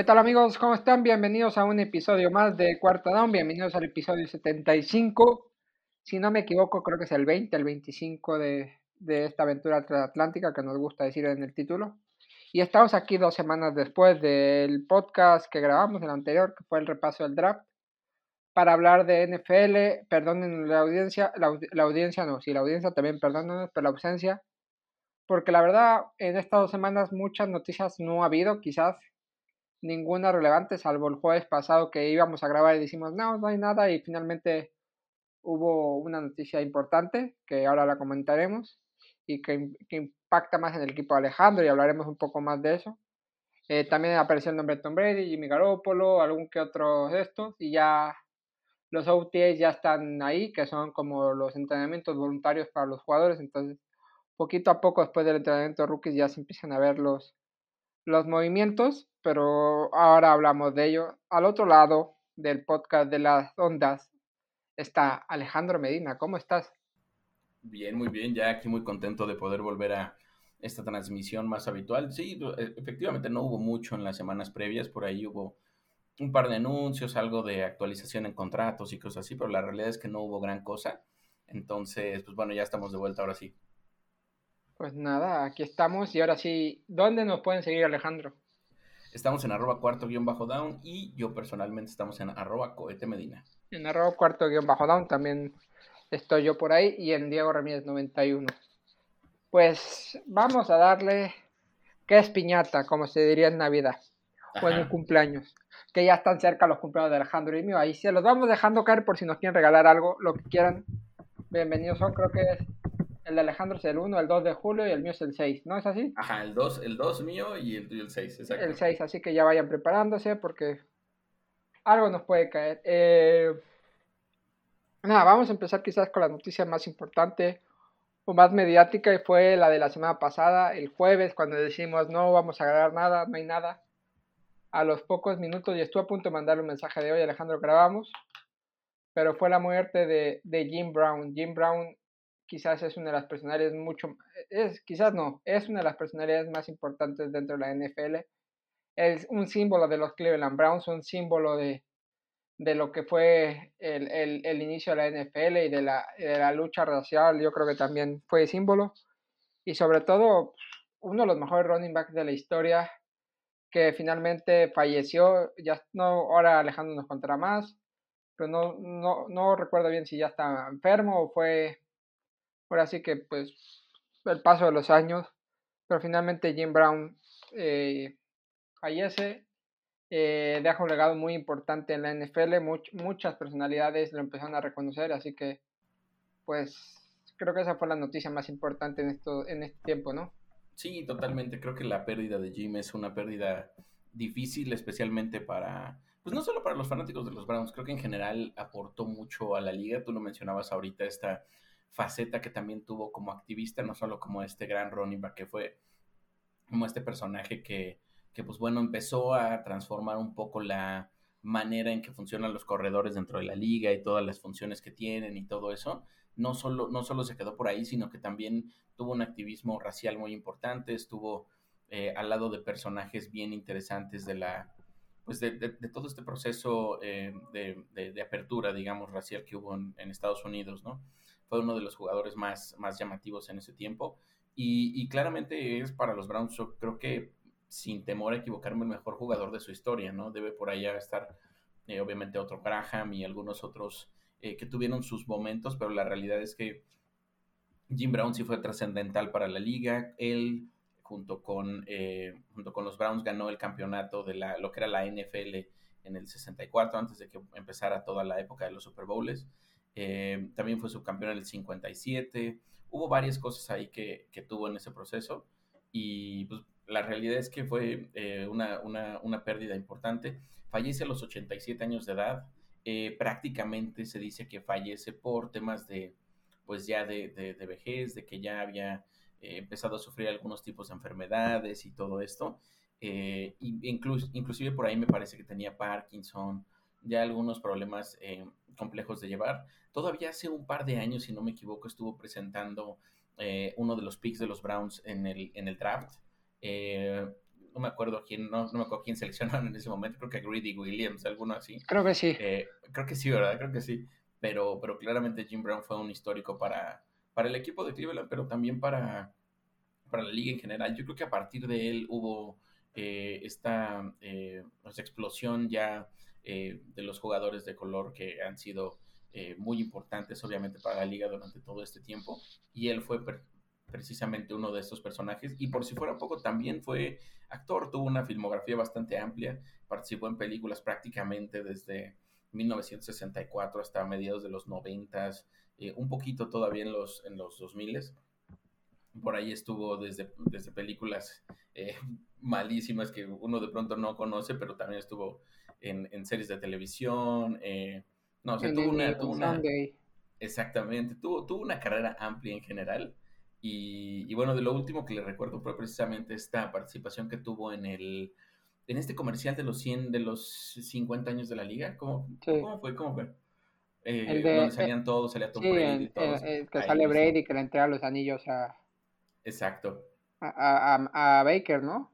¿Qué tal amigos? ¿Cómo están? Bienvenidos a un episodio más de Cuarto Down. Bienvenidos al episodio 75. Si no me equivoco, creo que es el 20, el 25 de, de esta aventura transatlántica que nos gusta decir en el título. Y estamos aquí dos semanas después del podcast que grabamos, el anterior, que fue el repaso del draft, para hablar de NFL. Perdonen la audiencia, la, la audiencia no, sí, la audiencia también, perdónenos por la ausencia. Porque la verdad, en estas dos semanas muchas noticias no ha habido, quizás ninguna relevante, salvo el jueves pasado que íbamos a grabar y decimos, no, no hay nada, y finalmente hubo una noticia importante que ahora la comentaremos y que, impacta más en el equipo de Alejandro y hablaremos un poco más de eso. Eh, también apareció el nombre de Tom Brady, Jimmy Garoppolo, algún que otro de estos y ya los OTAs ya están ahí, que son como los entrenamientos voluntarios para los jugadores, entonces poquito a poco después del entrenamiento de rookies ya se empiezan a ver los, los movimientos, pero ahora hablamos de ello. Al otro lado del podcast de las ondas está Alejandro Medina, ¿cómo estás? Bien, muy bien, ya aquí muy contento de poder volver a esta transmisión más habitual. Sí, e, efectivamente no hubo mucho en las semanas previas, por ahí hubo un par de anuncios, algo de actualización en contratos y cosas así, pero la realidad es que no hubo gran cosa. Entonces, pues bueno, ya estamos de vuelta ahora sí. Pues nada, aquí estamos y ahora sí, ¿dónde nos pueden seguir Alejandro? Estamos en arroba cuarto guion bajo down y yo personalmente estamos en arroba cohete medina. En arroba cuarto guion bajo down también estoy yo por ahí y en Diego Ramírez 91. Pues vamos a darle ¿qué es piñata? Como se diría en Navidad o en el cumpleaños. Que ya están cerca los cumpleaños de Alejandro y mío. Ahí se los vamos dejando caer por si nos quieren regalar algo, lo que quieran. Bienvenidos son, creo que el de Alejandro es el 1, el 2 de julio y el mío es el 6, ¿no es así? Ajá, el 2, el 2 mío y el el 6, exacto. El 6, así que ya vayan preparándose porque algo nos puede caer. Eh, Nada, vamos a empezar quizás con la noticia más importante o más mediática y fue la de la semana pasada, el jueves, cuando decimos no vamos a agarrar nada, no hay nada. A los pocos minutos, y estuve a punto de mandarle un mensaje de hoy, Alejandro, grabamos, pero fue la muerte de, de Jim Brown. Jim Brown quizás es una de las personalidades mucho, es, quizás no, es una de las personalidades más importantes dentro de la NFL. Es un símbolo de los Cleveland Browns, un símbolo de, de lo que fue el, el, el, inicio de la NFL y de la, de la, lucha racial, yo creo que también fue símbolo. Y sobre todo, uno de los mejores running backs de la historia, que finalmente falleció, ya no, ahora Alejandro nos contará más, pero no, no, no recuerdo bien si ya estaba enfermo o fue, ahora sí que pues el paso de los años, pero finalmente Jim Brown eh, fallece eh, deja un legado muy importante en la NFL, muchas personalidades lo empezaron a reconocer, así que pues creo que esa fue la noticia más importante en, esto, en este tiempo, ¿no? Sí, totalmente, creo que la pérdida de Jim es una pérdida difícil, especialmente para, pues no solo para los fanáticos de los Browns, creo que en general aportó mucho a la liga, tú lo mencionabas ahorita, esta faceta que también tuvo como activista, no solo como este gran running back que fue como este personaje que que pues bueno, empezó a transformar un poco la manera en que funcionan los corredores dentro de la liga y todas las funciones que tienen y todo eso. No solo, no solo se quedó por ahí, sino que también tuvo un activismo racial muy importante, estuvo eh, al lado de personajes bien interesantes de la, pues de, todo este proceso eh, de, apertura, digamos, racial que hubo en, Estados Unidos, ¿no? Fue uno de los jugadores más, más llamativos en ese tiempo. Y, claramente es para los Browns, yo creo que sin temor a equivocarme, el mejor jugador de su historia, ¿no? Debe por allá estar, eh, obviamente, otro Graham y algunos otros eh, que tuvieron sus momentos, pero la realidad es que Jim Brown sí fue trascendental para la liga. Él, junto con, eh, junto con los Browns, ganó el campeonato de la, lo que era la NFL en el 64, antes de que empezara toda la época de los Super Bowls. También fue subcampeón en el 57. Hubo varias cosas ahí que, que tuvo en ese proceso. Y pues la realidad es que fue eh, una, una, una, pérdida importante. Fallece a los 87 años de edad. Eh, prácticamente se dice que fallece por temas de, pues ya de, de, vejez, de que ya había eh, empezado a sufrir algunos tipos de enfermedades y todo esto. y inclusive por ahí me parece que tenía Parkinson, ya algunos problemas complejos de llevar. Todavía hace un par de años, si no me equivoco, estuvo presentando uno de los picks de los Browns en el, en el draft. Eh, no me acuerdo quién, no, no me acuerdo quién seleccionaron en ese momento, creo que Greedy Williams, alguno así. Creo que sí. Eh, creo que sí, ¿verdad? Creo que sí. Pero, pero claramente Jim Brown fue un histórico para, para el equipo de Cleveland, pero también para, para la liga en general. Yo creo que a partir de él hubo eh, esta eh, pues, explosión ya eh, de los jugadores de color que han sido muy importantes obviamente para la liga durante todo este tiempo. Y él fue precisamente uno de estos personajes. Y por si fuera poco también fue actor, tuvo una filmografía bastante amplia, participó en películas prácticamente desde 1964 hasta mediados de los 90, un poquito todavía en los, en los 2000 por ahí estuvo desde, desde películas eh, malísimas que uno de pronto no conoce, pero también estuvo en, en series de televisión. Eh, no, o sea, tuvo una, Exactamente, tuvo, tuvo una carrera amplia en general. Y, y, bueno, de lo último que le recuerdo fue precisamente esta participación que tuvo en el en este comercial de los 100, de los 50 años de la liga. ¿Cómo, ¿cómo fue? ¿Cómo fue? Eh, el de, donde salían todos, salía Tom Brady. Todos. que sale Brady que le entrega los anillos a, Exacto. A, a, a Baker, ¿no?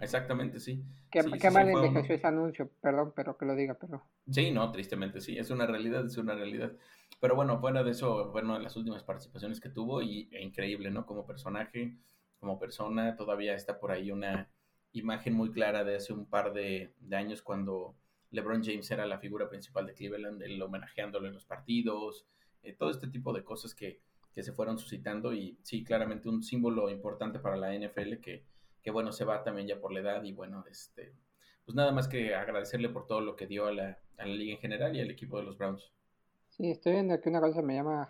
exactamente, sí. Qué, sí, qué mal envejeció ese anuncio, perdón, pero que lo diga, pero. Sí, no, tristemente, sí, es una realidad, es una realidad. Pero bueno, fuera de eso, bueno, las últimas participaciones que tuvo, y e increíble, ¿no? Como personaje, como persona, todavía está por ahí una imagen muy clara de hace un par de, de años cuando LeBron James era la figura principal de Cleveland, él homenajeándolo en los partidos, eh, todo este tipo de cosas que, que se fueron suscitando y sí, claramente un símbolo importante para la NFL que, que bueno, se va también ya por la edad y bueno, este, pues nada más que agradecerle por todo lo que dio a la, a la liga en general y al equipo de los Browns. Sí, estoy viendo que una cosa me llama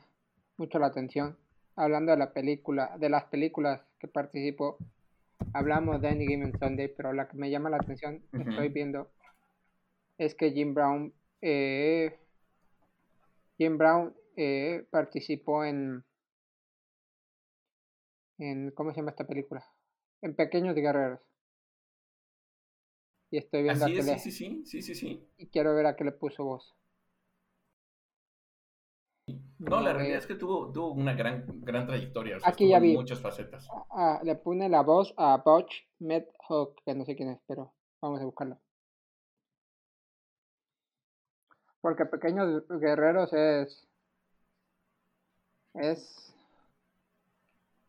mucho la atención. Hablando de la película, de las películas que participó, hablamos de Any Given Sunday, pero la que me llama la atención, estoy viendo, es que Jim Brown, eh, Jim Brown eh, participó en en ¿cómo se llama esta película? En Pequeños Guerreros. Y estoy viendo Así sí, sí, sí, sí, sí, Y quiero ver a qué le puso voz. No, la realidad es que tuvo, tuvo una gran, gran trayectoria. Aquí ya vi. Muchas facetas. Ah, le pone la voz a Butch Medhawk, que no sé quién es, pero vamos a buscarlo. Porque Pequeños Guerreros es. Es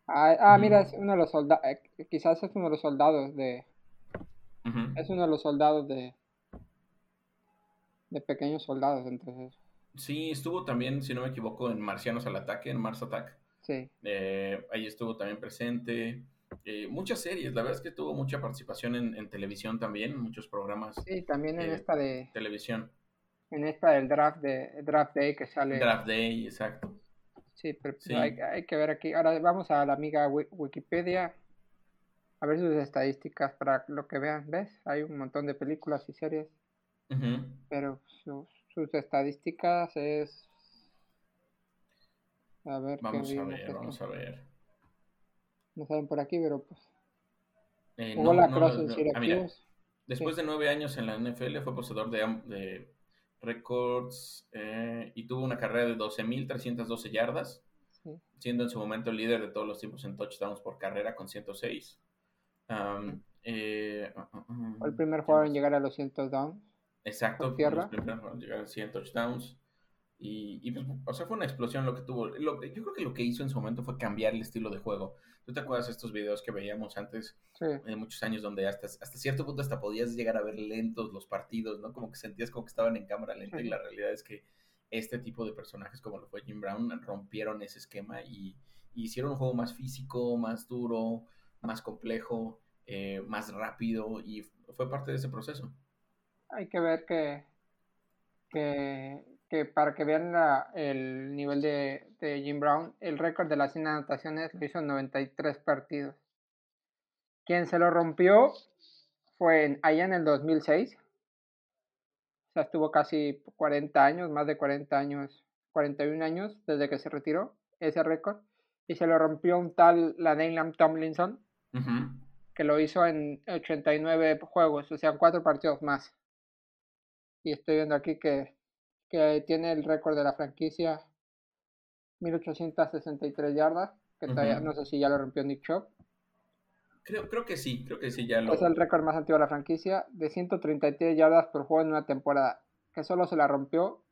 Ah, ah, mira, es uno de los soldados, eh, quizás es uno de los soldados de... Es uno de los soldados de... De pequeños soldados, entonces. Sí, estuvo también, si no me equivoco, en Marcianos al Ataque, en Mars Attack. Sí. Eh, ahí estuvo también presente. Eh, muchas series, la verdad es que tuvo mucha participación en, televisión también, muchos programas. Sí, también en esta de... Televisión. En esta del draft, de, draft Day que sale... Draft Day, exacto. Sí, pero pues, Hay, que ver aquí. Ahora vamos a la amiga Wikipedia a ver sus estadísticas para lo que vean. ¿Ves? Hay un montón de películas y series. Pero sus, estadísticas es... A ver. Vamos a ver, vamos a ver. No saben por aquí, pero pues... Eh, no, la no, ah, después de nueve años en la NFL fue poseedor de, de récords eh, y tuvo una carrera de 12.312 yardas, siendo en su momento el líder de todos los tiempos en touchdowns por carrera con 106. Eh, uh, uh, uh, fue el primer jugador en llegar a los 100 touchdowns. Exacto, fue el primer en llegar a 100 touchdowns. Y, y pues, o sea, fue una explosión lo que tuvo. Lo, yo creo que lo que hizo en su momento fue cambiar el estilo de juego. ¿Tú te acuerdas de estos videos que veíamos antes, de muchos años, donde hasta, hasta cierto punto hasta podías llegar a ver lentos los partidos, ¿no? Como que sentías como que estaban en cámara lenta y la realidad es que este tipo de personajes como lo fue Jim Brown rompieron ese esquema y, hicieron un juego más físico, más duro, más complejo, eh, más rápido y fue parte de ese proceso. Hay que ver que, que para que vean el nivel de, Jim Brown, el récord de las 100 anotaciones lo hizo en 93 partidos. Quien se lo rompió fue allá en el 2006. O sea, estuvo casi 40 años, más de 40 años, 41 años desde que se retiró ese récord. Y se lo rompió un tal Lam Tomlinson, que lo hizo en 89 juegos, o sea, cuatro partidos más. Y estoy viendo aquí que que tiene el récord de la franquicia, 1863 yardas, que no sé si ya lo rompió Nick Chubb. Creo, creo que sí, creo que sí, ya lo... Es el récord más antiguo de la franquicia, de 133 yardas por juego en una temporada, que solo se la rompió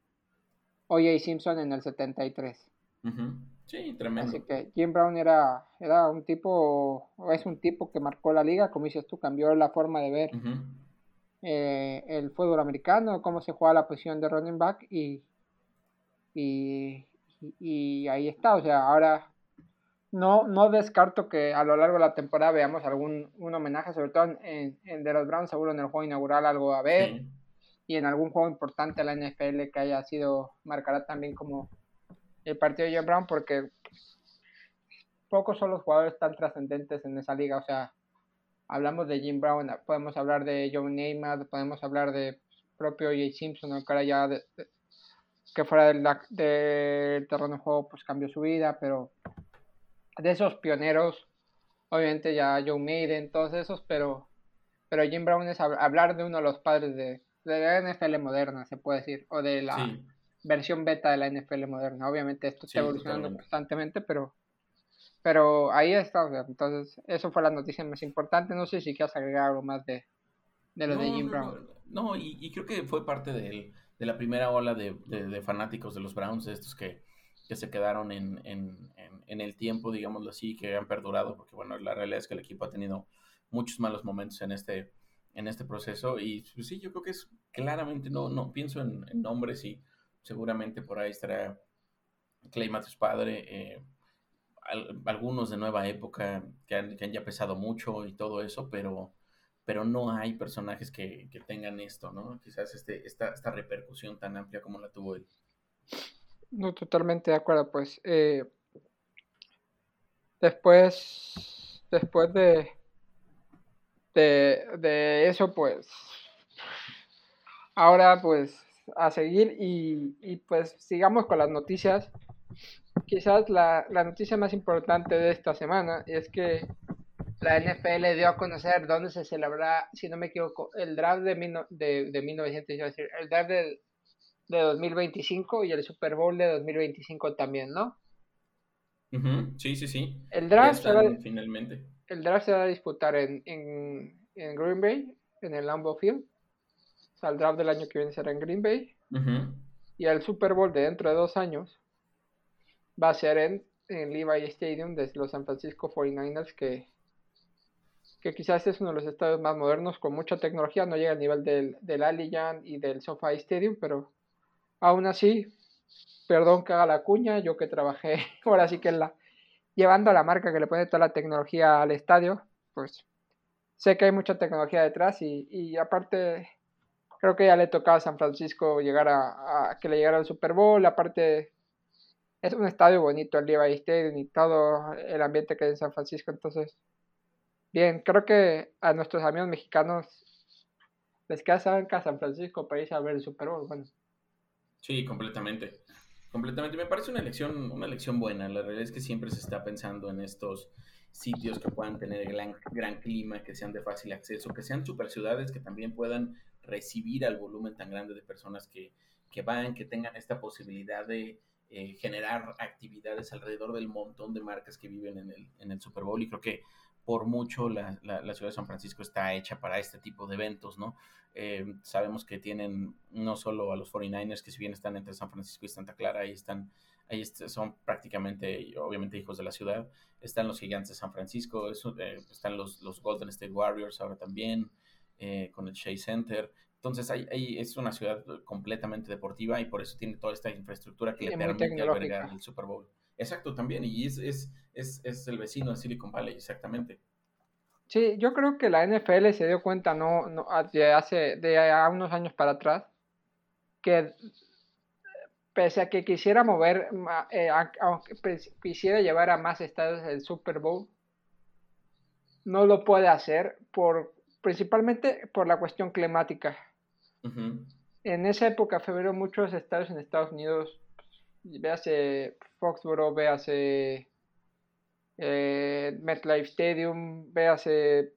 O.J. Simpson en el 73. Sí, tremendo. Así que Jim Brown era, era un tipo, es un tipo que marcó la liga, como dices tú, cambió la forma de ver eh, el fútbol americano, cómo se juega la posición de running back y, y, y ahí está, o sea, ahora no, no descarto que a lo largo de la temporada veamos algún un homenaje, sobre todo en, de los Browns, seguro en el juego inaugural algo a ver. Y en algún juego importante de la NFL que haya sido, marcará también como el partido de John Brown, porque pocos son los jugadores tan trascendentes en esa liga. O sea, hablamos de Jim Brown, podemos hablar de John Neymar, podemos hablar de propio Jay Simpson, que ahora ya que fuera del, del terreno de juego pues cambió su vida, pero de esos pioneros, obviamente ya Joe Maiden, todos esos, pero, pero Jim Brown es hablar de uno de los padres de, la NFL moderna, se puede decir, o de la versión beta de la NFL moderna. Obviamente esto está evolucionando constantemente, pero, pero ahí está. entonces, eso fue la noticia más importante. No sé si quieres agregar algo más de, de lo de Jim Brown. No, y, creo que fue parte de, de la primera ola de, de, fanáticos de los Browns, estos que que se quedaron en, en, en, el tiempo, digámoslo así, que han perdurado, porque bueno, la realidad es que el equipo ha tenido muchos malos momentos en este, en este proceso y pues, sí, yo creo que es claramente, no, no pienso en, nombres y seguramente por ahí estará Clay Matthews padre, eh, algunos de nueva época que han, que han, ya pesado mucho y todo eso, pero, pero no hay personajes que, que tengan esto, ¿no? Quizás este, esta, esta repercusión tan amplia como la tuvo él. No, totalmente de acuerdo, pues. Eh, después, después de, de, de, eso, pues, ahora pues a seguir y, y pues sigamos con las noticias. Quizás la, la, noticia más importante de esta semana es que la NFL dio a conocer dónde se celebrará, si no me equivoco, el draft de, de, de 1900, decir, el draft del de 2025 y el Super Bowl de 2025 también, ¿no? Sí, sí, sí. El draft, se va, finalmente. el draft se va a disputar en, en, en, Green Bay, en el Lambeau Field. O sea, el draft del año que viene será en Green Bay. Y el Super Bowl de dentro de dos años va a ser en, Levi Stadium de los San Francisco 49ers, que, que quizás es uno de los estadios más modernos con mucha tecnología. No llega al nivel del, del Allianz y del SoFi Stadium, pero Aún así, perdón que haga la cuña, yo que trabajé ahora sí que la, llevando a la marca que le pone toda la tecnología al estadio, pues sé que hay mucha tecnología detrás y, y aparte creo que ya le tocaba a San Francisco llegar a, que le llegara al Super Bowl, aparte es un estadio bonito el Levi Stadium y todo el ambiente que hay en San Francisco, entonces bien, creo que a nuestros amigos mexicanos les queda cerca San Francisco para irse a ver el Super Bowl, bueno. Sí, completamente. Completamente. Me parece una elección, una elección buena. La realidad es que siempre se está pensando en estos sitios que puedan tener gran, gran clima, que sean de fácil acceso, que sean super ciudades que también puedan recibir al volumen tan grande de personas que, que van, que tengan esta posibilidad de eh, generar actividades alrededor del montón de marcas que viven en el, en el Super Bowl. Y creo que por mucho la, la, ciudad de San Francisco está hecha para este tipo de eventos, ¿no? Eh, sabemos que tienen no solo a los 49ers, que si bien están entre San Francisco y Santa Clara, ahí están, ahí son prácticamente, obviamente, hijos de la ciudad, están los gigantes de San Francisco, eh, están los, los Golden State Warriors ahora también, con el Shea Center. Entonces, ahí, es una ciudad completamente deportiva y por eso tiene toda esta infraestructura que le permite albergar el Super Bowl. Exacto, también, y es, es, es, es el vecino de Silicon Valley, exactamente. Sí, yo creo que la NFL se dio cuenta no, no de hace de unos años para atrás que pese a que quisiera mover, eh, aunque quisiera llevar a más estadios el Super Bowl, no lo puede hacer por principalmente por la cuestión climática. En esa época, febrero, muchos estadios en Estados Unidos véase Foxborough, véase eh, MetLife Stadium, véase,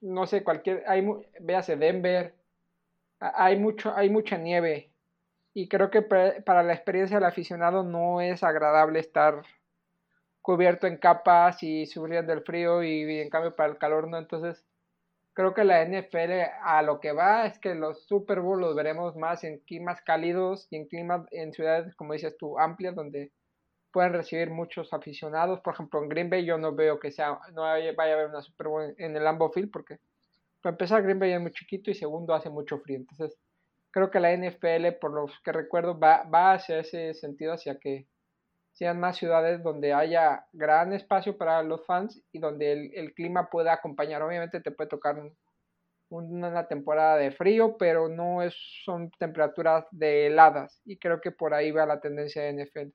no sé, cualquier, hay, véase Denver, hay, mucho, hay mucha nieve y creo que para la experiencia del aficionado no es agradable estar cubierto en capas y sufriendo del frío y, en cambio para el calor no. Entonces, creo que la NFL a lo que va es que los Super Bowl los veremos más en climas cálidos y en climas, en ciudades, como dices tú, amplias, donde pueden recibir muchos aficionados. Por ejemplo, en Green Bay yo no veo que sea, no vaya a haber una Super Bowl en el Lambeau Field porque para empezar Green Bay es muy chiquito y segundo hace mucho frío. Entonces, creo que la NFL, por lo que recuerdo, va, va hacia ese sentido, hacia que sean más ciudades donde haya gran espacio para los fans y donde el, clima pueda acompañar. Obviamente te puede tocar una temporada de frío, pero no es, son temperaturas de heladas y creo que por ahí va la tendencia de NFL.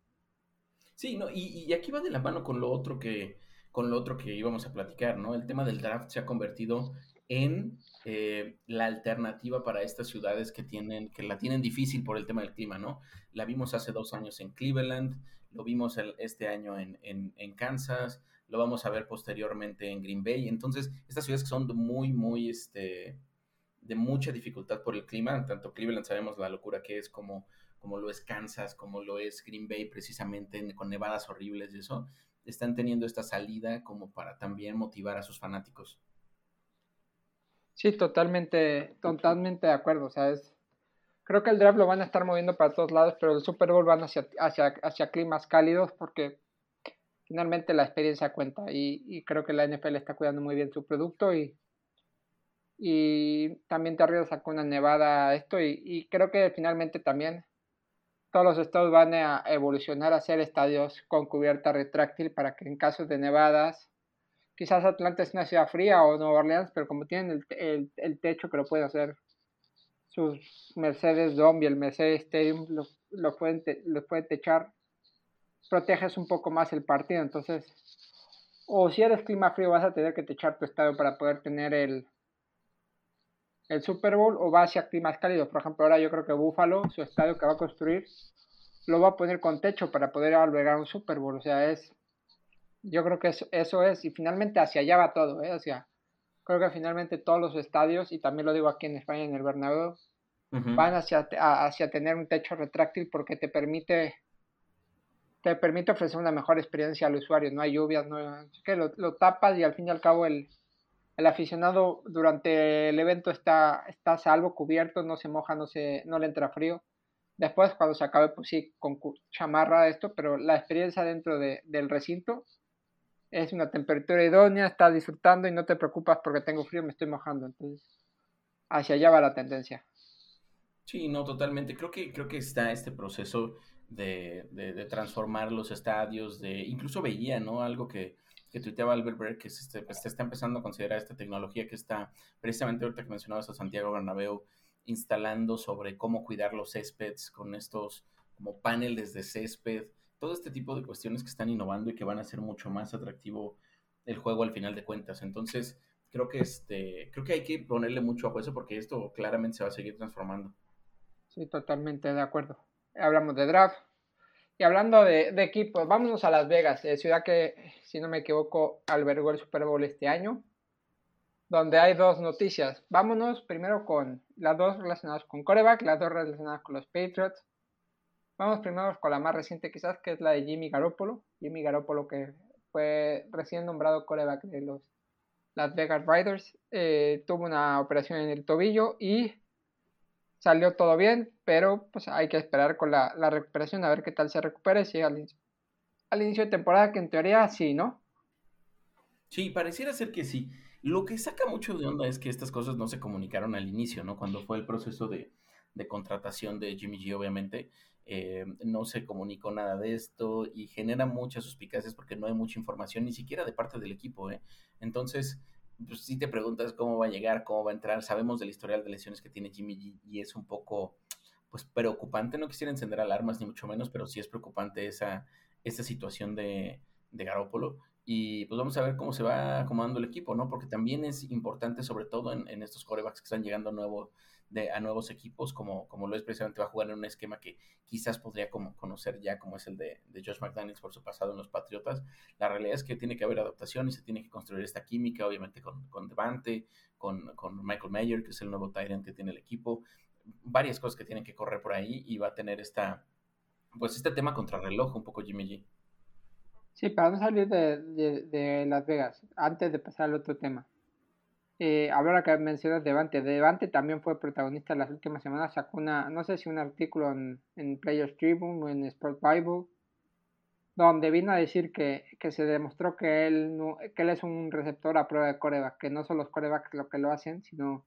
Sí, no, y, aquí va de la mano con lo otro que con lo otro que íbamos a platicar, ¿no? El tema del draft se ha convertido en eh, la alternativa para estas ciudades que tienen, que la tienen difícil por el tema del clima, ¿no? La vimos hace dos años en Cleveland, lo vimos este año en, en, Kansas, lo vamos a ver posteriormente en Green Bay. Entonces, estas ciudades que son muy, muy, este, de mucha dificultad por el clima, tanto Cleveland sabemos la locura que es como, como lo es Kansas, como lo es Green Bay, precisamente con nevadas horribles y eso, están teniendo esta salida como para también motivar a sus fanáticos. Sí, totalmente, totalmente de acuerdo. O sea, es, creo que el draft lo van a estar moviendo para todos lados, pero el Super Bowl van hacia, climas cálidos porque finalmente la experiencia cuenta y, creo que la NFL está cuidando muy bien su producto y, y también te arriesgas a una nevada esto y, y, creo que finalmente también todos los estados van a evolucionar a ser estadios con cubierta retráctil para que en casos de nevadas Quizás Atlanta es una ciudad fría o Nueva Orleans, pero como tienen el, techo que lo pueden hacer sus Mercedes Dome el Mercedes Stadium, lo, pueden, pueden techar, proteges un poco más el partido. Entonces, o si eres clima frío, vas a tener que techar tu estadio para poder tener el, el Super Bowl o va hacia climas cálidos. Por ejemplo, ahora yo creo que Buffalo, su estadio que va a construir, lo va a poner con techo para poder albergar un Super Bowl. O sea, es yo creo que eso, eso es, y finalmente hacia allá va todo, ¿eh? Hacia, creo que finalmente todos los estadios, y también lo digo aquí en España, en el Bernabéu, van hacia, hacia tener un techo retráctil porque te permite te permite ofrecer una mejor experiencia al usuario, no hay lluvias, no que lo, lo, tapas y al fin y al cabo el, el aficionado durante el evento está, está salvo, cubierto, no se moja, no, se, no le entra frío. Después, cuando se acabe, pues sí, con chamarra esto, pero la experiencia dentro de, del recinto es una temperatura idónea, estás disfrutando y no te preocupas porque tengo frío, me estoy mojando. Entonces, hacia allá va la tendencia. Sí, no, totalmente. Creo que, creo que está este proceso de, de, transformar los estadios, de incluso veía, ¿no? Algo que, que tuiteaba Albert Berg, que se, pues, está empezando a considerar esta tecnología que está, precisamente ahorita que mencionabas a Santiago Bernabéu, instalando sobre cómo cuidar los céspedes con estos como paneles de césped todo este tipo de cuestiones que están innovando y que van a hacer mucho más atractivo el juego al final de cuentas. Entonces, creo que este, creo que hay que ponerle mucho a eso porque esto claramente se va a seguir transformando. Sí, totalmente de acuerdo. Hablamos de draft. Y hablando de, equipos, vámonos a Las Vegas, eh, ciudad que, si no me equivoco, albergó el Super Bowl este año, donde hay dos noticias. Vámonos primero con las dos relacionadas con coreback, las dos relacionadas con los Patriots. Vamos primero con la más reciente quizás, que es la de Jimmy Garoppolo. Jimmy Garoppolo que fue recién nombrado coreback de los Las Vegas Riders. Eh, tuvo una operación en el tobillo y salió todo bien, pero pues hay que esperar con la, recuperación a ver qué tal se recupere. Si al, inicio de temporada, que en teoría sí, ¿no? Sí, pareciera ser que sí. Lo que saca mucho de onda es que estas cosas no se comunicaron al inicio, ¿no? Cuando fue el proceso de, de contratación de Jimmy G, obviamente. Eh, no se comunicó nada de esto y genera muchas suspicacias porque no hay mucha información ni siquiera de parte del equipo. ¿eh? Entonces, pues si te preguntas cómo va a llegar, cómo va a entrar, sabemos del historial de lesiones que tiene Jimmy G y es un poco pues preocupante, no quisiera encender alarmas ni mucho menos, pero sí es preocupante esa, esa situación de, de Garópolo. Y pues vamos a ver cómo se va acomodando el equipo, ¿no? Porque también es importante, sobre todo en, estos corebacks que están llegando nuevos de, a nuevos equipos, como, como lo es precisamente, va a jugar en un esquema que quizás podría como conocer ya, como es el de, de Josh McDaniels por su pasado en los Patriotas. La realidad es que tiene que haber adaptación y se tiene que construir esta química, obviamente con, con Devante, con, con Michael Mayer, que es el nuevo Tyrant que tiene el equipo. Varias cosas que tienen que correr por ahí y va a tener esta, pues este tema contra reloj un poco Jimmy G. Sí, para no salir de, Las Vegas, antes de pasar al otro tema. Eh, ahora que mencionas Devante, Devante también fue protagonista en las últimas semanas, sacó una, no sé si un artículo en, en Players Tribune o en Sport Bible, donde vino a decir que, se demostró que él, no, que él es un receptor a prueba de coreback, que no son los corebacks lo que lo hacen, sino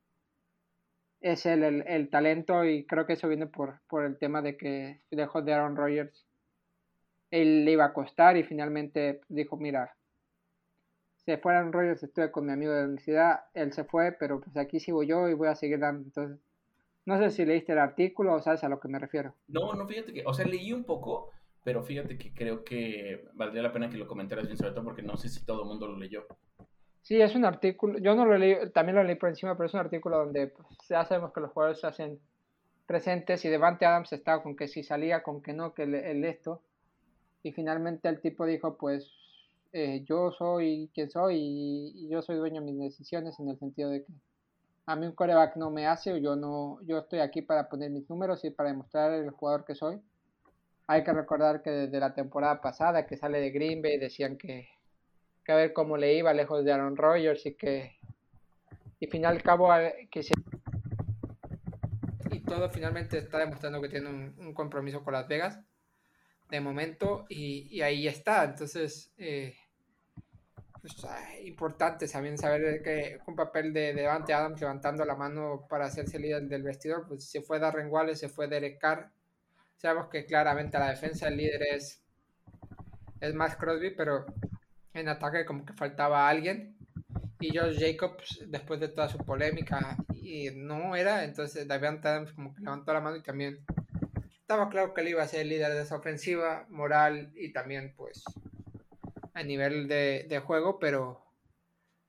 es el, el, talento y creo que eso viene por, por el tema de que dejó de Aaron Rodgers. Él le iba a costar y finalmente dijo, mira, se fue Aaron Rodgers, estuve con mi amigo de la universidad, él se fue, pero pues aquí sigo yo y voy a seguir dando. Entonces, no sé si leíste el artículo o sabes a lo que me refiero. No, no, fíjate que, o sea, leí un poco, pero fíjate que creo que valdría la pena que lo comentaras bien, sobre todo porque no sé si todo el mundo lo leyó. Sí, es un artículo, yo no lo leí, también lo leí por encima, pero es un artículo donde pues, ya sabemos que los jugadores se hacen presentes y Devante Adams estaba con que si salía, con que no, que el, esto. Y finalmente el tipo dijo, pues eh, yo soy quien soy y, yo soy dueño de mis decisiones en el sentido de que a mí un coreback no me hace o yo no, yo estoy aquí para poner mis números y para demostrar el jugador que soy. Hay que recordar que desde la temporada pasada que sale de Green Bay decían que, que a ver cómo le iba lejos de Aaron Rodgers y que y final cabo que se y todo finalmente está demostrando que tiene un, compromiso con Las Vegas de momento y, ahí está. Entonces eh, pues, importante también saber que un papel de Devante Adams levantando la mano para hacerse líder del vestidor pues se fue Darren Wallace se fue Derek Carr Sabemos que claramente la defensa el líder es, es más Crosby, pero en ataque como que faltaba alguien. Y Josh Jacobs, después de toda su polémica, y no era, entonces David Adams como que levantó la mano y también estaba claro que él iba a ser el líder de esa ofensiva, moral y también pues a nivel de, de juego, pero,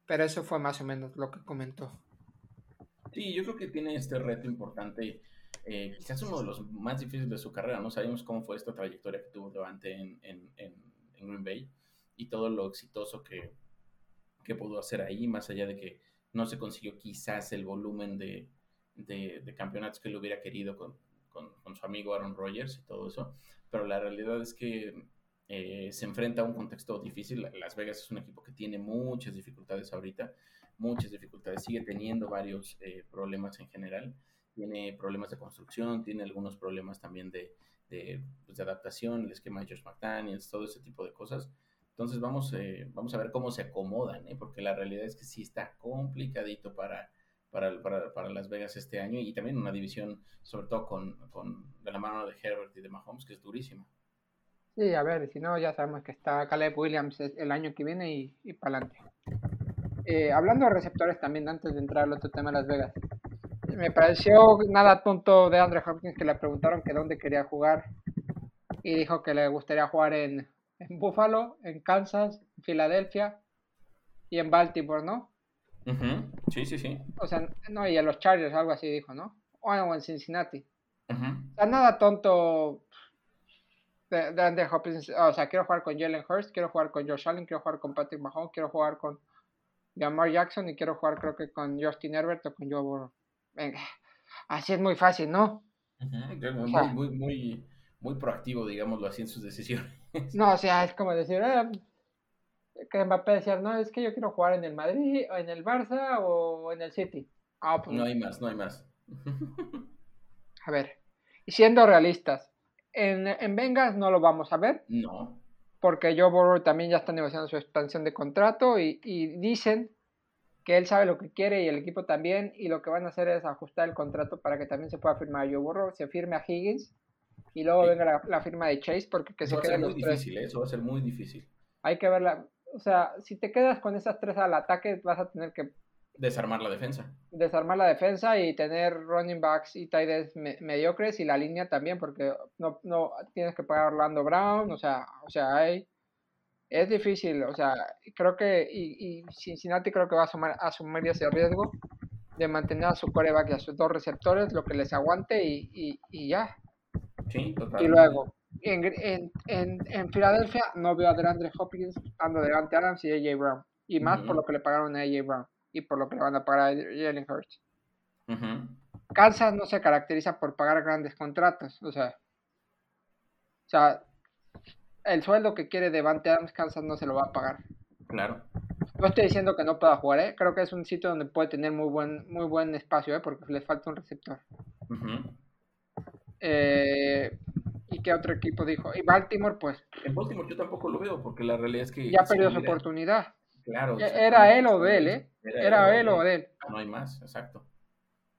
pero eso fue más o menos lo que comentó. Sí, yo creo que tiene este reto importante eh, quizás uno de los más difíciles de su carrera, ¿no? Sabemos cómo fue esta trayectoria que tuvo Levante en, en, en, Green Bay y todo lo exitoso que, que, pudo hacer ahí, más allá de que no se consiguió quizás el volumen de, de, campeonatos que él hubiera querido con, con, su amigo Aaron Rodgers y todo eso, pero la realidad es que eh, se enfrenta a un contexto difícil. Las Vegas es un equipo que tiene muchas dificultades ahorita, muchas dificultades, sigue teniendo varios eh, problemas en general tiene problemas de construcción, tiene algunos problemas también pues, de adaptación, el esquema de Josh McDaniels, todo ese tipo de cosas. Entonces vamos, eh, vamos a ver cómo se acomodan, ¿eh? porque la realidad es que sí está complicadito para, Las Vegas este año y también una división, sobre todo con, con, de la mano de Herbert y de Mahomes, que es durísima. Sí, a ver, si no, ya sabemos que está Caleb Williams el año que viene y, y para adelante. Eh, hablando de receptores también, antes de entrar al otro tema de Las Vegas, me pareció nada tonto de Andre Hopkins que le preguntaron que dónde quería jugar y dijo que le gustaría jugar en, en Buffalo, en Kansas, en Filadelfia y en Baltimore, ¿no? Sí, sí, sí. O sea, no, y en los Chargers, algo así dijo, ¿no? O en Cincinnati. O sea, nada tonto de, de Andre Hopkins. O sea, quiero jugar con Jalen Hurst, quiero jugar con Josh Allen, quiero jugar con Patrick Mahomes, quiero jugar con Lamar Jackson y quiero jugar creo que con Justin Herbert o con Joe Burrow venga, así es muy fácil, ¿no? muy, muy, muy, muy, proactivo, digámoslo así, en sus decisiones. No, o sea, es como decir, eh, que Mbappé decía, no, es que yo quiero jugar en el Madrid, o en el Barça o en el City. Ah, pues, no hay más, no hay más. A ver, y siendo realistas, en, en Vengas no lo vamos a ver. No. Porque Joe Burrow también ya está negociando su expansión de contrato y, y dicen que él sabe lo que quiere y el equipo también, y lo que van a hacer es ajustar el contrato para que también se pueda firmar a Joe Burrow, se firme a Higgins, y luego venga la, firma de Chase, porque que se quede muy difícil, ¿eh? eso va a ser muy difícil. Hay que verla, o sea, si te quedas con esas tres al ataque, vas a tener que... Desarmar la defensa. Desarmar la defensa y tener running backs y tight ends mediocres y la línea también, porque no, no tienes que pagar Orlando Brown, o sea, o sea, hay es difícil, o sea, creo que, y, Cincinnati creo que va a asumir, ese riesgo de mantener a su coreback y a sus dos receptores, lo que les aguante y, ya. Sí, Y luego, en, en, en, Filadelfia no veo a DeAndre Hopkins ando delante Adams y AJ Brown. Y más por lo que le pagaron a AJ Brown y por lo que le van a pagar a Jalen Hurts. Kansas no se caracteriza por pagar grandes contratos, o sea, o sea, el sueldo que quiere Devante Adams, Kansas no se lo va a pagar. Claro. No estoy diciendo que no pueda jugar, ¿eh? Creo que es un sitio donde puede tener muy buen, muy buen espacio, ¿eh? Porque le falta un receptor. eh, ¿Y qué otro equipo dijo? Y Baltimore, pues... En Baltimore yo tampoco lo veo, porque la realidad es que... Ya perdió su oportunidad. Claro. Era él o de él, ¿eh? Era, él o de él. No hay más, exacto.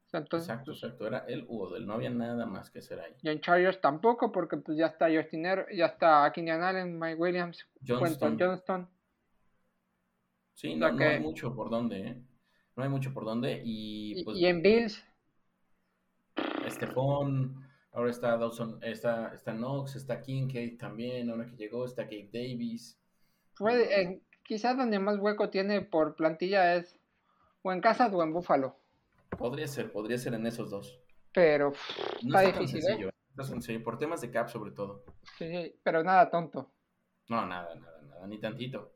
exacto, exacto. Era él o de él. No había nada más que hacer ahí. Y en Chargers tampoco, porque pues ya está Justin ya está Keenan Allen, Mike Williams, Johnston. Johnston. Sí, no, hay mucho por dónde, ¿eh? No hay mucho por dónde. Y, pues, y en Bills. Estefón, ahora está Dawson, está, está Knox, está Kincaid también, ahora que llegó, está Kate Davis. Puede, quizás donde más hueco tiene por plantilla es o en casa o en Búfalo. Podría ser, podría ser en esos dos. Pero está, difícil, ¿eh? sencillo, por temas de cap sobre todo. Sí, pero nada tonto. No, nada, nada, nada, ni tantito.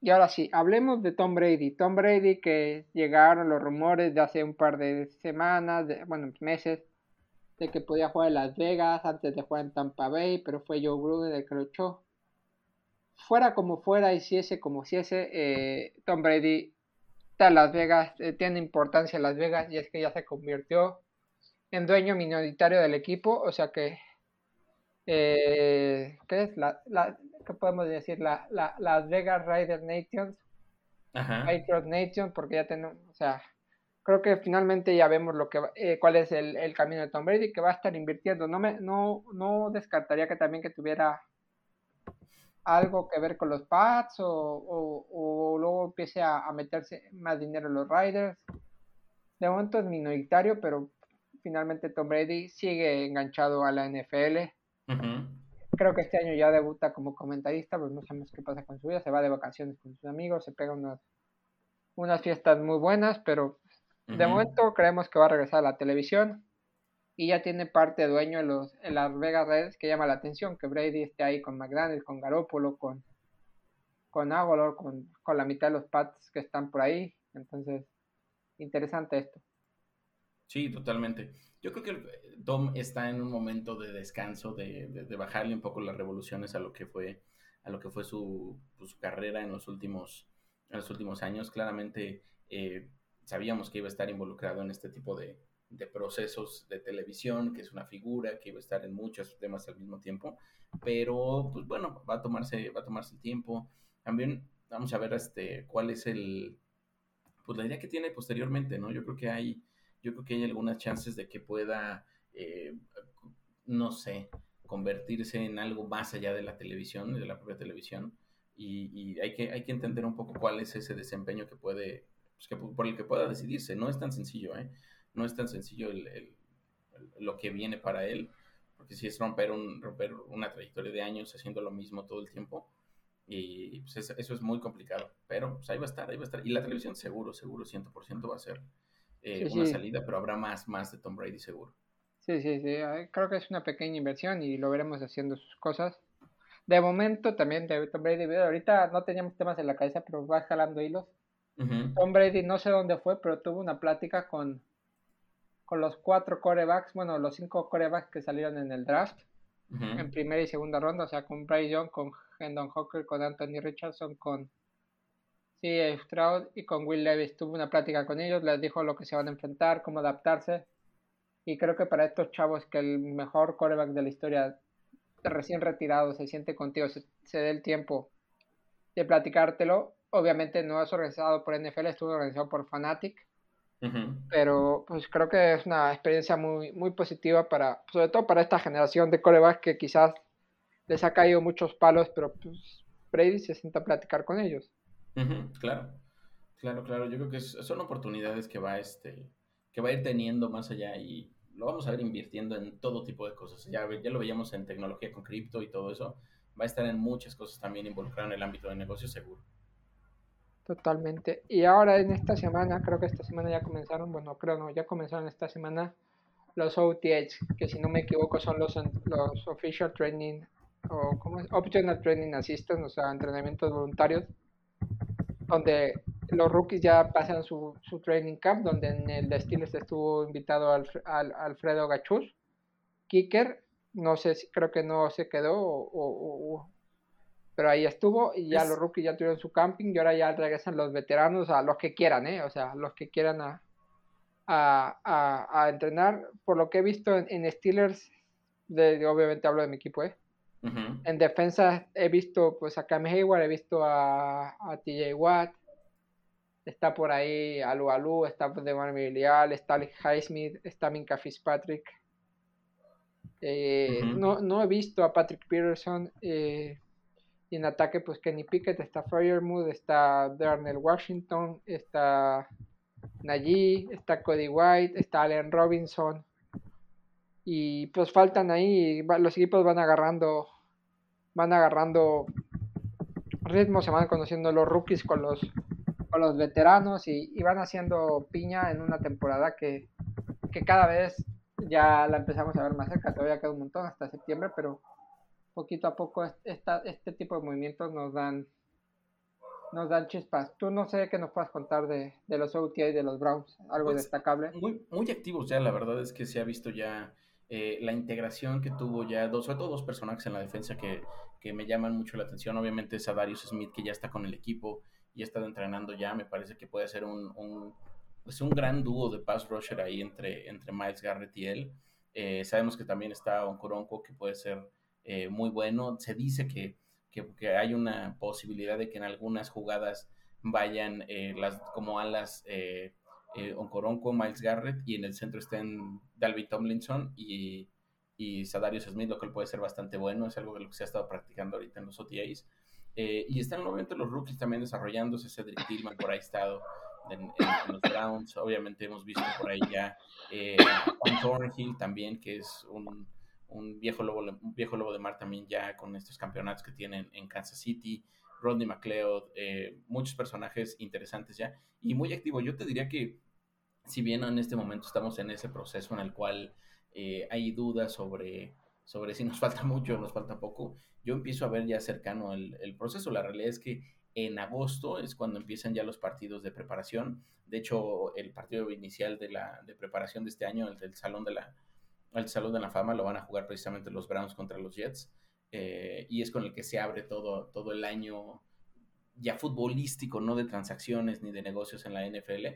Y ahora sí, hablemos de Tom Brady. Tom Brady que llegaron los rumores de hace un par de semanas, de, bueno, meses, de que podía jugar en Las Vegas antes de jugar en Tampa Bay, pero fue Joe Gruden el que lo echó. Fuera como fuera, y si ese como si ese, eh, Tom Brady está en Las Vegas, eh, tiene importancia en Las Vegas y es que ya se convirtió en dueño minoritario del equipo, o sea que, eh, ¿qué es? La, la, ¿qué podemos decir? La, la, Las Vegas Rider Nations, Ajá. Nations, porque ya tenemos, o sea, creo que finalmente ya vemos lo que eh, cuál es el, el, camino de Tom Brady que va a estar invirtiendo. No me no no descartaría que también que tuviera algo que ver con los Pats o, o, luego empiece a, meterse más dinero en los Riders. De momento es minoritario, pero finalmente Tom Brady sigue enganchado a la NFL. Creo que este año ya debuta como comentarista, pues no sabemos qué pasa con su vida. Se va de vacaciones con sus amigos, se pega unas, unas fiestas muy buenas, pero de momento creemos que va a regresar a la televisión y ya tiene parte dueño en, los, las Vegas Redes que llama la atención, que Brady esté ahí con McDaniel, con Garoppolo, con, con Aguilar, con, con la mitad de los Pats que están por ahí. Entonces, interesante esto. Sí, totalmente. Yo creo que Tom está en un momento de descanso, de, de, bajarle un poco las revoluciones a lo que fue, a lo que fue su, pues, su carrera en los últimos, en los últimos años. Claramente eh, sabíamos que iba a estar involucrado en este tipo de, de procesos de televisión, que es una figura que iba a estar en muchos temas al mismo tiempo, pero pues bueno, va a tomarse, va a tomarse el tiempo. También vamos a ver este cuál es el pues la idea que tiene posteriormente, ¿no? Yo creo que hay, yo creo que hay algunas chances de que pueda, eh, no sé, convertirse en algo más allá de la televisión, de la propia televisión. Y, y hay, que, hay que entender un poco cuál es ese desempeño que puede, pues que, por el que pueda decidirse. No es tan sencillo, ¿eh? No es tan sencillo el, lo que viene para él, porque si es romper, un, romper una trayectoria de años haciendo lo mismo todo el tiempo, y pues eso es muy complicado, pero pues ahí va a estar, ahí va a estar. Y la televisión seguro, seguro, 100% va a ser eh, una salida, pero habrá más, más de Tom Brady seguro. Sí, sí, sí, creo que es una pequeña inversión y lo veremos haciendo sus cosas. De momento también de Tom Brady, ahorita no teníamos temas en la cabeza, pero va jalando hilos. Tom Brady no sé dónde fue, pero tuvo una plática con con los cuatro corebacks, bueno, los cinco corebacks que salieron en el draft, en primera y segunda ronda, o sea, con Bryce Young, con Hendon Hawker, con Anthony Richardson, con C. Stroud y con Will Levis. Tuvo una plática con ellos, les dijo lo que se van a enfrentar, cómo adaptarse. Y creo que para estos chavos que el mejor coreback de la historia, recién retirado, se siente contigo, se, se dé el tiempo de platicártelo. Obviamente no es organizado por NFL, estuvo organizado por Fanatic pero pues creo que es una experiencia muy, muy positiva para, sobre todo para esta generación de corebacks que quizás les ha caído muchos palos, pero pues Brady se sienta a platicar con ellos. Claro, claro, claro. Yo creo que son oportunidades que va, este, que va a ir teniendo más allá y lo vamos a ver invirtiendo en todo tipo de cosas. Ya, ya lo veíamos en tecnología con cripto y todo eso. Va a estar en muchas cosas también involucrado en el ámbito de negocio seguro. Totalmente. Y ahora en esta semana, creo que esta semana ya comenzaron, bueno, creo no, ya comenzaron esta semana los OTH, que si no me equivoco son los, los Official Training, o ¿cómo es? Optional Training Assistants, o sea, entrenamientos voluntarios, donde los rookies ya pasan su, su training camp, donde en el de Steelers estuvo invitado al, Alfredo Gachus, kicker, no sé si creo que no se quedó o, pero ahí estuvo y ya los rookies ya tuvieron su camping y ahora ya regresan los veteranos a los que quieran, ¿eh? O sea, los que quieran a, a, a, entrenar. Por lo que he visto en, Steelers, de, obviamente hablo de mi equipo, ¿eh? En defensa he visto pues a Cam Hayward, he visto a, a TJ Watt, está por ahí Alu Alu, está de Milial, está Alex Highsmith, está Minka Fitzpatrick. Eh, no, no he visto a Patrick Peterson. Eh, y en ataque, pues Kenny Pickett, está Firemood, está Darnell Washington, está Najee, está Cody White, está Allen Robinson. Y pues faltan ahí, los equipos van agarrando, van agarrando ritmo, se van conociendo los rookies con los, con los veteranos y, y van haciendo piña en una temporada que, que cada vez ya la empezamos a ver más cerca, todavía queda un montón hasta septiembre, pero poquito a poco esta, este tipo de movimientos nos dan nos dan chispas. Tú no sé qué nos puedas contar de, de los OTA y de los Browns, algo pues, destacable. Muy, muy activos ya, la verdad es que se ha visto ya eh, la integración que tuvo ya, dos, sobre todo dos personajes en la defensa que, que me llaman mucho la atención. Obviamente es a Darius Smith que ya está con el equipo y ha estado entrenando ya, me parece que puede ser un, un, pues un gran dúo de pass rusher ahí entre, entre Miles Garrett y él. Eh, sabemos que también está Onkoronko que puede ser eh, muy bueno. Se dice que, que, hay una posibilidad de que en algunas jugadas vayan eh, las como alas eh, eh, Oncoronco, Miles Garrett y en el centro estén Dalvin Tomlinson y, y Sadarius Smith, lo cual puede ser bastante bueno. Es algo de lo que se ha estado practicando ahorita en los OTAs. y están obviamente los rookies también desarrollándose. Cedric Tillman por ahí estado en, los Browns. Obviamente hemos visto por ahí ya eh, Thornhill también, que es un un viejo lobo, un viejo lobo de mar también ya con estos campeonatos que tienen en Kansas City, Rodney McLeod, eh, muchos personajes interesantes ya y muy activo. Yo te diría que si bien en este momento estamos en ese proceso en el cual eh, hay dudas sobre, sobre si nos falta mucho o nos falta poco, yo empiezo a ver ya cercano el, el proceso. La realidad es que en agosto es cuando empiezan ya los partidos de preparación. De hecho, el partido inicial de la de preparación de este año, el del Salón de la, el Salón de la Fama lo van a jugar precisamente los Browns contra los Jets. Eh, y es con el que se abre todo, todo el año ya futbolístico, no de transacciones ni de negocios en la NFL.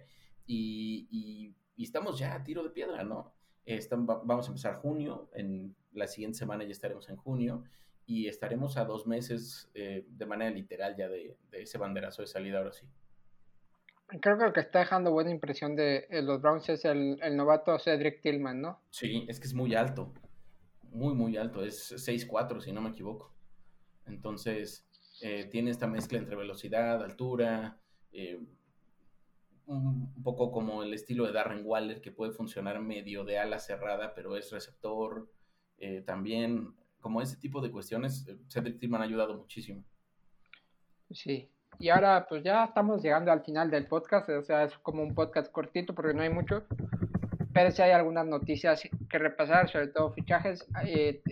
Y, estamos ya a tiro de piedra, ¿no? vamos a empezar junio, en la siguiente semana ya estaremos en junio y estaremos a dos meses eh, de manera literal ya de, de ese banderazo de salida ahora sí. Creo que el que está dejando buena impresión de los Browns es el, novato Cedric Tillman, ¿no? Sí, es que es muy alto. Muy, muy alto. Es 6'4, si no me equivoco. Entonces, eh, tiene esta mezcla entre velocidad, altura, eh, un poco como el estilo de Darren Waller, que puede funcionar medio de ala cerrada, pero es receptor. Eh, también, como ese tipo de cuestiones, Cedric Tillman ha ayudado muchísimo. Sí, y ahora pues ya estamos llegando al final del podcast, o sea, es como un podcast cortito porque no hay mucho, pero sí hay algunas noticias que repasar, sobre todo fichajes. Eh,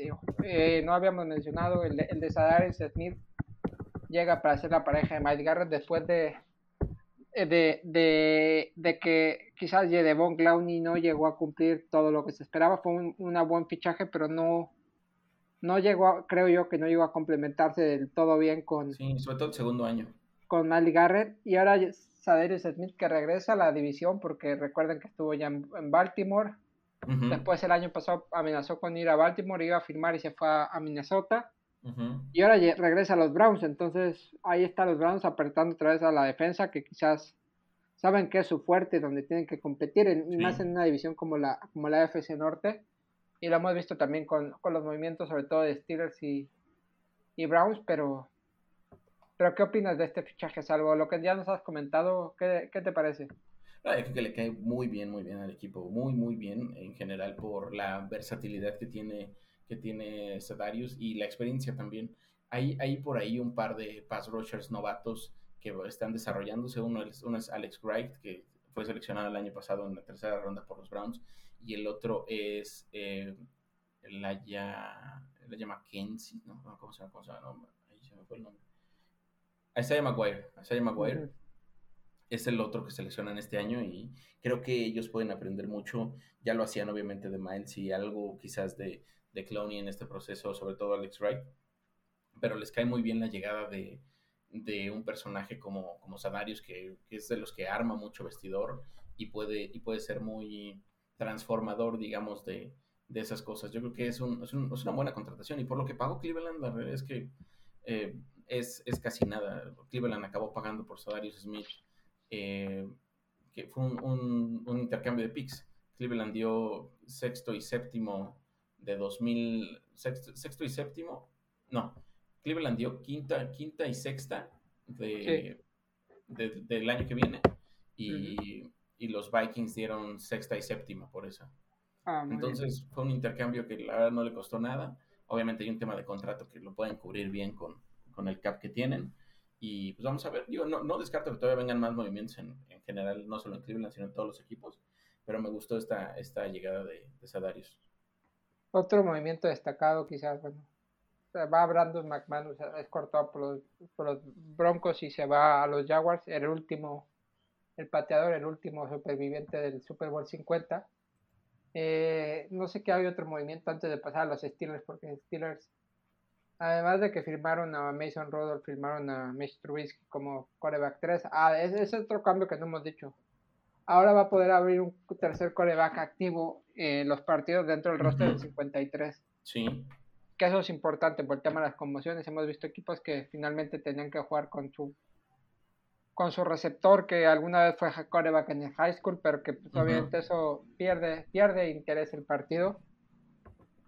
eh, no habíamos mencionado el, el de Sadaris Smith, llega para ser la pareja de Mike Garrett después de, eh, de, de, de que quizás Jedevon Clowney no llegó a cumplir todo lo que se esperaba, fue un una buen fichaje, pero no no llegó, creo yo que no llegó a complementarse del todo bien con... Sí, sobre todo el segundo año con Malik Garrett y ahora Sadarius Smith que regresa a la división porque recuerden que estuvo ya en, Baltimore. Después el año pasado amenazó con ir a Baltimore, iba a firmar y se fue a, Minnesota. Y ahora regresa a los Browns. Entonces ahí están los Browns apretando otra vez a la defensa que quizás saben que es su fuerte, donde tienen que competir, y más en una división como la, como la FC Norte. Y lo hemos visto también con, los movimientos, sobre todo de Steelers y, y Browns, pero pero ¿qué opinas de este fichaje, Salvo lo que ya nos has comentado? ¿Qué, te parece? Ah, le cae muy bien, muy bien al equipo, muy, muy bien en general por la versatilidad que tiene, que tiene Sedarius y la experiencia también. Hay, hay por ahí un par de pass rushers novatos que están desarrollándose. Uno es, uno es Alex Wright, que fue seleccionado el año pasado en la tercera ronda por los Browns, y el otro es eh, Laia, Mackenzie, ¿no? ¿Cómo se llama? ¿Cómo se llama? Ahí se me fue el nombre. Isaiah Maguire. Isaiah Maguire es el otro que seleccionan este año y creo que ellos pueden aprender mucho. Ya lo hacían obviamente de Miles y algo quizás de, de Clowney en este proceso, sobre todo Alex Wright. pero les cae muy bien la llegada de, de un personaje como, como Sadarius, que, es de los que arma mucho vestidor y puede, y puede ser muy transformador, digamos, de, de esas cosas. Yo creo que es, un, es, una buena contratación y por lo que pagó Cleveland, la verdad es que eh, es, es, casi nada. Cleveland acabó pagando por Sadarius Smith, eh, que fue un, un, intercambio de picks. Cleveland dio sexto y séptimo de 2000, sexto, sexto y séptimo, no, Cleveland dio quinta, quinta y sexta de, del año que viene y, y, los Vikings dieron sexta y séptima por eso. Ah, Entonces fue un intercambio que la verdad no le costó nada. Obviamente hay un tema de contrato que lo pueden cubrir bien con, con el cap que tienen. Y pues vamos a ver, yo no, descarto que todavía vengan más movimientos en, en, general, no solo en Cleveland, sino en todos los equipos, pero me gustó esta, esta llegada de, de Sadarius. Otro movimiento destacado quizás, bueno, va Brandon McManus, es cortado por los, los Broncos y se va a los Jaguars, el último, el pateador, el último superviviente del Super Bowl 50. Eh, no sé qué hay otro movimiento antes de pasar a los Steelers, porque Steelers, además de que firmaron a Mason Rudolph, firmaron a Mitch Trubisky como coreback 3. Ah, ese es otro cambio que no hemos dicho. Ahora va a poder abrir un tercer coreback activo en los partidos dentro del roster del 53. Sí que eso es importante por el tema de las conmociones. Hemos visto equipos que finalmente tenían que jugar con su con su receptor que alguna vez fue coreback en el high school, pero que pues, obviamente eso pierde, pierde interés el partido.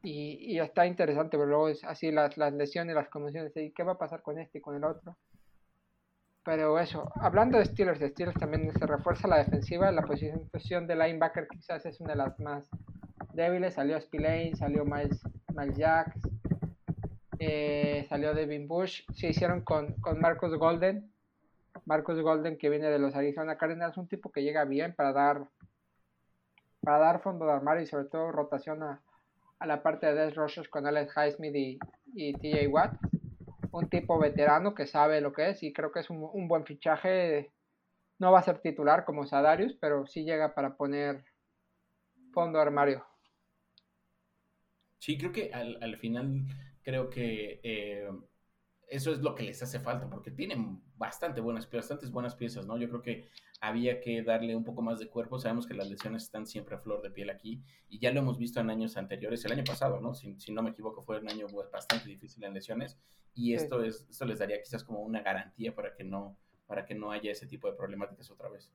Y, está interesante, pero luego es así las, lesiones, las conmociones, y qué va a pasar con este y con el otro. Pero eso, hablando de Steelers, Steelers también se refuerza la defensiva, la posición de linebacker quizás es una de las más débiles, salió Spillane, salió Miles, Miles Jacks, eh, salió Devin Bush, se hicieron con, con Marcus Golden, Marcus Golden que viene de los Arizona Cardinals, un tipo que llega bien para dar para dar fondo de armario y sobre todo rotación a, la parte de Des Rushers con Alex Highsmith y, y TJ Watt. Un tipo veterano que sabe lo que es y creo que es un, un buen fichaje. No va a ser titular como Sadarius, pero sí llega para poner fondo armario. Sí, creo que al, al final creo que eh, eso es lo que les hace falta, porque tienen bastante buenas, bastantes buenas piezas, ¿no? Yo creo que había que darle un poco más de cuerpo. Sabemos que las lesiones están siempre a flor de piel aquí, y ya lo hemos visto en años anteriores, el año pasado, ¿no? Si, no me equivoco, fue un año bastante difícil en lesiones, y esto, es, esto les daría quizás como una garantía para que no, para que no haya ese tipo de problemáticas otra vez.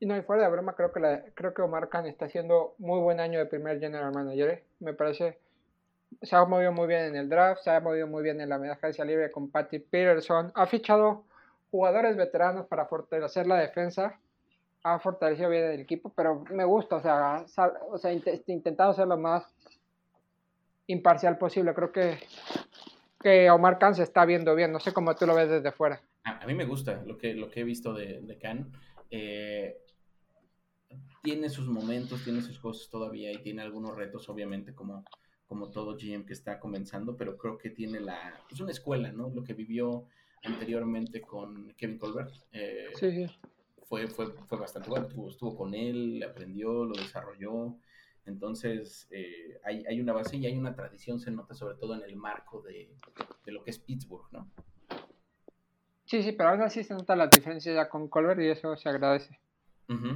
Y no, y fuera de broma, creo que, la, creo que Omar Khan está haciendo muy buen año de primer general manager. ¿eh? Me parece se ha movido muy bien en el draft, se ha movido muy bien en la agencia libre con Patty Peterson, ha fichado jugadores veteranos para fortalecer la defensa, ha fortalecido bien el equipo, pero me gusta, o sea, o sea intentando ser lo más imparcial posible. Creo que, que Omar Khan se está viendo bien, no sé cómo tú lo ves desde fuera. A, mí me gusta lo que, lo que he visto de, de Khan. Eh, tiene sus momentos, tiene sus cosas todavía y tiene algunos retos, obviamente, como como todo GM que está comenzando, pero creo que tiene la, es pues, una escuela, ¿no? Lo que vivió anteriormente con Kevin Colbert. Eh, sí. Fue, fue, fue bastante bueno, estuvo, con él, aprendió, lo desarrolló. Entonces, eh, hay, hay, una base y hay una tradición, se nota sobre todo en el marco de, de lo que es Pittsburgh, ¿no? Sí, sí, pero aún así se nota la diferencia ya con Colbert y eso se agradece.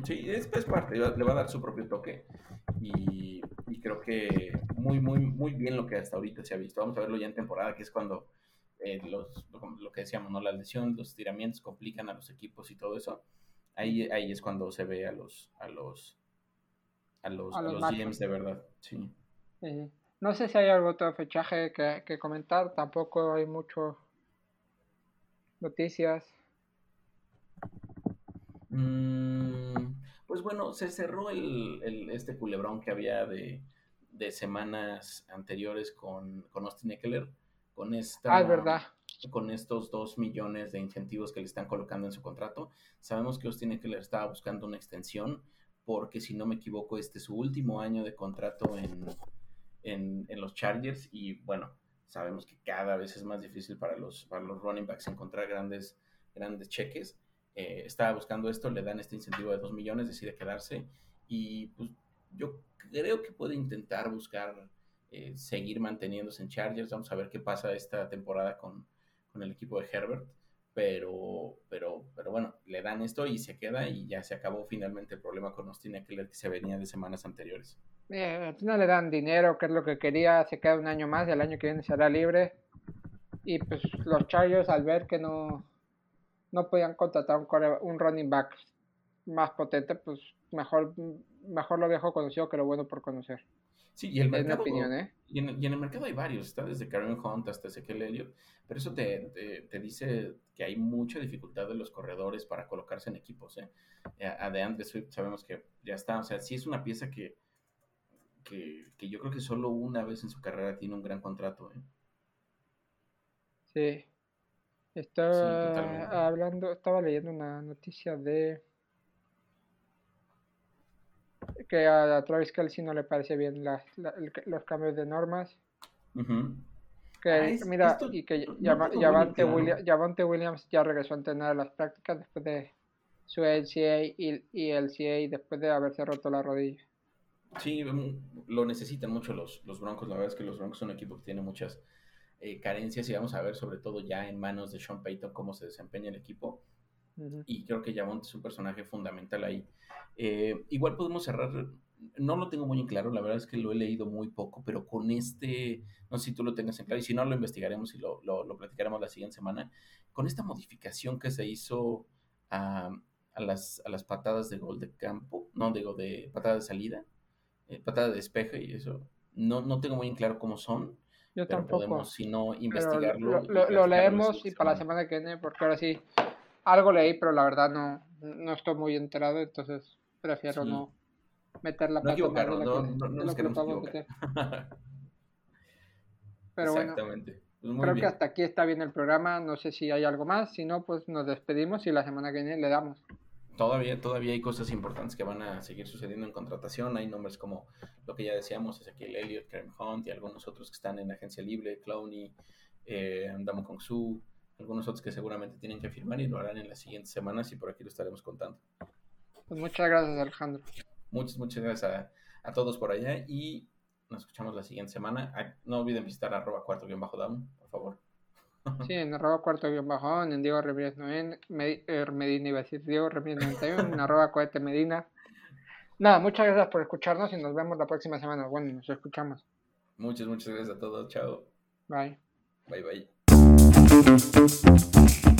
Sí, es, es parte, le va a dar su propio toque y, y creo que muy, muy, muy bien lo que hasta ahorita se ha visto. Vamos a verlo ya en temporada, que es cuando eh, los, lo, que decíamos, ¿no? Las lesiones, los estiramientos complican a los equipos y todo eso. Ahí, ahí es cuando se ve a los, a los, a los, a los, GMs de verdad, sí. No sé si hay algún otro fechaje que, que comentar, tampoco hay mucho noticias. Mm, pues bueno, se cerró el, el, este culebrón que había de, de semanas anteriores con, con Austin Eckler, con esta... Ah, verdad. Con estos dos millones de incentivos que le están colocando en su contrato. Sabemos que Austin Eckler estaba buscando una extensión porque si no me equivoco este es su último año de contrato en, en, los Chargers y bueno, sabemos que cada vez es más difícil para los, para los running backs encontrar grandes, grandes cheques. Eh, estaba buscando esto, le dan este incentivo de dos millones, decide quedarse y pues yo creo que puede intentar buscar eh, seguir manteniéndose en Chargers. Vamos a ver qué pasa esta temporada con, con el equipo de Herbert, pero, pero, pero bueno, le dan esto y se queda y ya se acabó finalmente el problema con Austin Eckler que se venía de semanas anteriores. Eh, no le dan dinero, que es lo que quería, se queda un año más y el año que viene será libre. Y pues los Chargers al ver que no, no podían contratar un, un running back más potente, pues mejor, mejor lo viejo conocido que lo bueno por conocer. Sí, y el mercado. opinión, ¿eh? Y en, y en, el mercado hay varios, está desde Karen Hunt hasta Ezequiel Elliott, pero eso te, te, dice que hay mucha dificultad de los corredores para colocarse en equipos. ¿eh? A DeAndre Swift sabemos que ya está, o sea, sí es una pieza que, que, que yo creo que solo una vez en su carrera tiene un gran contrato. ¿eh? Sí. Estaba hablando, estaba leyendo una noticia de que a Travis Kelsey no le parece bien los cambios de normas. Que, ah, mira, y que Javante Williams, ya regresó a entrenar las prácticas después de su LCA y, y el CA después de haberse roto la rodilla. Sí, mm, lo necesitan mucho los, los Broncos. La verdad es que los Broncos son un equipo que tiene muchas eh, carencias y vamos a ver sobre todo ya en manos de Sean Payton cómo se desempeña el equipo. Y creo que Javonte es un personaje fundamental ahí. Eh, igual podemos cerrar, no lo tengo muy en claro, la verdad es que lo he leído muy poco, pero con este, no sé si tú lo tengas en claro, y si no lo investigaremos y lo, lo, platicaremos la siguiente semana, con esta modificación que se hizo a, a, las, a las patadas de gol de campo, no digo de patada de salida, eh, patada de despeje y eso, no, no tengo muy en claro cómo son. Yo tampoco. Podemos, si no, investigarlo. Lo, lo leemos y para la semana que viene, porque ahora sí algo leí, pero la verdad no, no estoy muy enterado, entonces prefiero no meter la pata no no, no, no, Pero bueno, pues creo que hasta aquí está bien el programa. No sé si hay algo más. Si no, pues nos despedimos y la semana que viene le damos. Todavía, todavía hay cosas importantes que van a seguir sucediendo en contratación. Hay nombres como lo que ya decíamos, Ezequiel Elliott, Karen Hunt y algunos otros que están en agencia libre, Clowney, eh, Damo Kong Su, algunos otros que seguramente tienen que firmar y lo harán en las siguientes semanas y por aquí lo estaremos contando. Pues muchas gracias, Alejandro. Muchas, muchas gracias a, todos por allá y nos escuchamos la siguiente semana. No olviden visitar arroba cuarto guion bajo down, por favor. Sí, en arroba cuarto guion bajo en Diego Ramírez Noén, er, Medina iba a decir Diego Ramírez 91, en arroba cohete Medina. Nada, muchas gracias por escucharnos y nos vemos la próxima semana. Bueno, nos escuchamos. Muchas, muchas gracias a todos. Chao. Bye. Bye, bye. Música